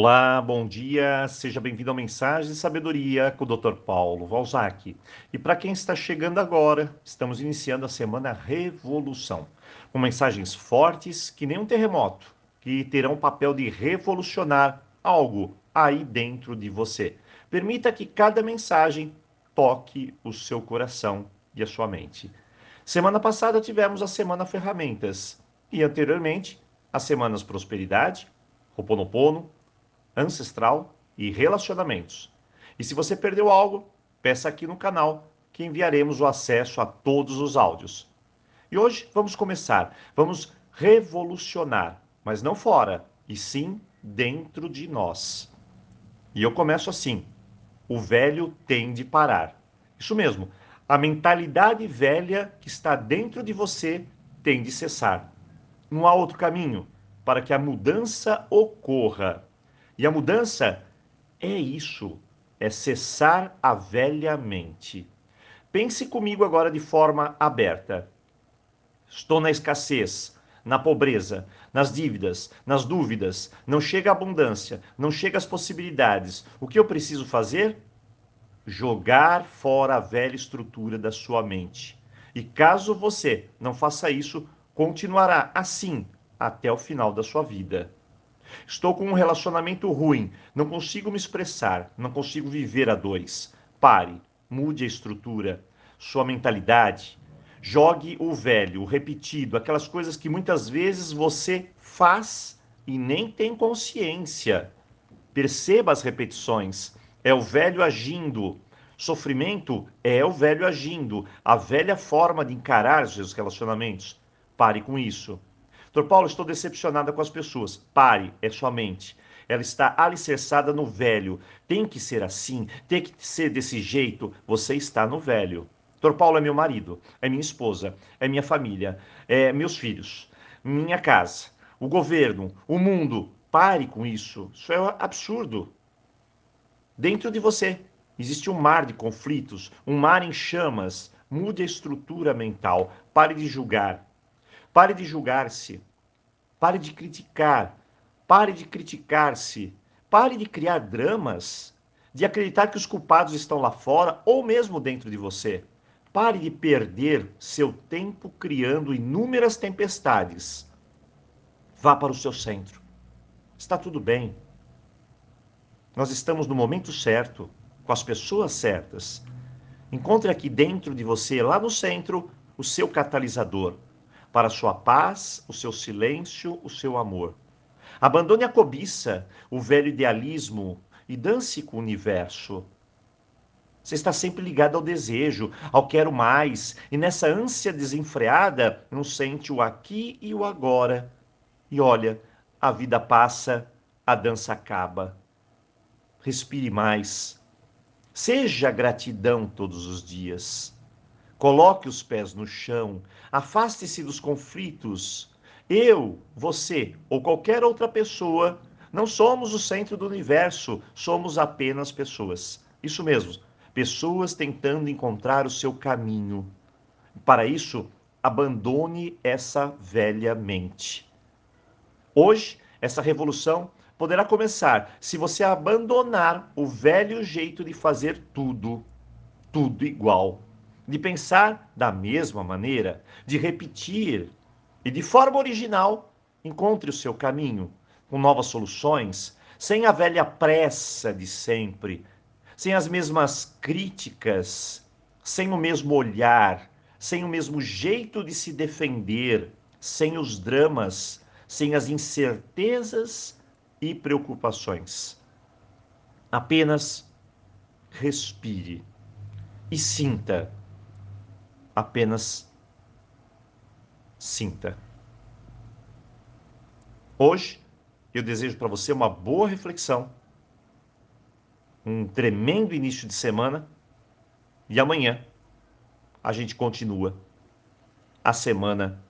Olá, bom dia, seja bem-vindo ao Mensagem de Sabedoria com o Dr. Paulo Valzac. E para quem está chegando agora, estamos iniciando a semana Revolução, com mensagens fortes que nem um terremoto, que terão o papel de revolucionar algo aí dentro de você. Permita que cada mensagem toque o seu coração e a sua mente. Semana passada tivemos a semana Ferramentas e anteriormente as semanas Prosperidade, Roponopono, ancestral e relacionamentos. E se você perdeu algo, peça aqui no canal que enviaremos o acesso a todos os áudios. E hoje vamos começar, vamos revolucionar, mas não fora, e sim dentro de nós. E eu começo assim: o velho tem de parar. Isso mesmo, a mentalidade velha que está dentro de você tem de cessar. Não há outro caminho para que a mudança ocorra. E a mudança é isso, é cessar a velha mente. Pense comigo agora de forma aberta. Estou na escassez, na pobreza, nas dívidas, nas dúvidas, não chega a abundância, não chega as possibilidades. O que eu preciso fazer? Jogar fora a velha estrutura da sua mente. E caso você não faça isso, continuará assim até o final da sua vida. Estou com um relacionamento ruim, não consigo me expressar, não consigo viver a dois. Pare, mude a estrutura, sua mentalidade. Jogue o velho, o repetido, aquelas coisas que muitas vezes você faz e nem tem consciência. Perceba as repetições. É o velho agindo. Sofrimento é o velho agindo, a velha forma de encarar os seus relacionamentos. Pare com isso. Doutor Paulo, estou decepcionada com as pessoas. Pare, é sua mente. Ela está alicerçada no velho. Tem que ser assim, tem que ser desse jeito. Você está no velho. Doutor Paulo é meu marido, é minha esposa, é minha família, é meus filhos, minha casa, o governo, o mundo. Pare com isso. Isso é absurdo. Dentro de você existe um mar de conflitos, um mar em chamas. Mude a estrutura mental. Pare de julgar. Pare de julgar-se. Pare de criticar. Pare de criticar-se. Pare de criar dramas, de acreditar que os culpados estão lá fora ou mesmo dentro de você. Pare de perder seu tempo criando inúmeras tempestades. Vá para o seu centro. Está tudo bem. Nós estamos no momento certo, com as pessoas certas. Encontre aqui dentro de você, lá no centro, o seu catalisador para sua paz, o seu silêncio, o seu amor. Abandone a cobiça, o velho idealismo e dance com o universo. Você está sempre ligado ao desejo, ao quero mais, e nessa ânsia desenfreada não sente o aqui e o agora. E olha, a vida passa, a dança acaba. Respire mais. Seja gratidão todos os dias. Coloque os pés no chão, afaste-se dos conflitos. Eu, você ou qualquer outra pessoa não somos o centro do universo, somos apenas pessoas. Isso mesmo, pessoas tentando encontrar o seu caminho. Para isso, abandone essa velha mente. Hoje, essa revolução poderá começar se você abandonar o velho jeito de fazer tudo, tudo igual de pensar da mesma maneira, de repetir e de forma original, encontre o seu caminho com novas soluções, sem a velha pressa de sempre, sem as mesmas críticas, sem o mesmo olhar, sem o mesmo jeito de se defender, sem os dramas, sem as incertezas e preocupações. Apenas respire e sinta apenas sinta. Hoje, eu desejo para você uma boa reflexão, um tremendo início de semana e amanhã a gente continua a semana